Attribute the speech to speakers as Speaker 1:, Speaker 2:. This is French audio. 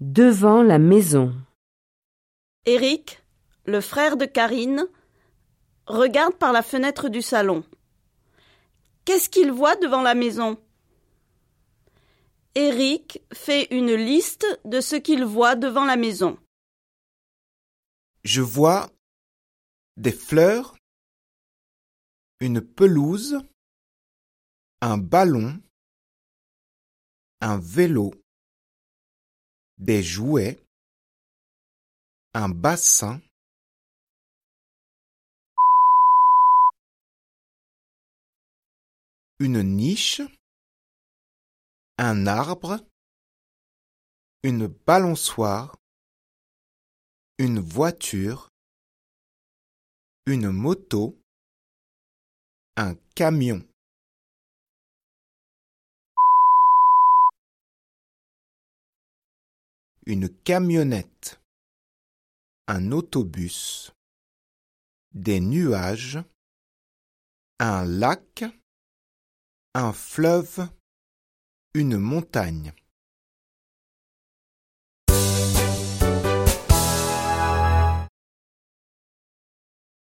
Speaker 1: Devant la maison.
Speaker 2: Eric, le frère de Karine, regarde par la fenêtre du salon. Qu'est-ce qu'il voit devant la maison? Eric fait une liste de ce qu'il voit devant la maison.
Speaker 3: Je vois des fleurs, une pelouse, un ballon, un vélo, des jouets, un bassin, une niche, un arbre, une balançoire, une voiture, une moto, un camion. Une camionnette, un autobus, des nuages, un lac, un fleuve, une montagne.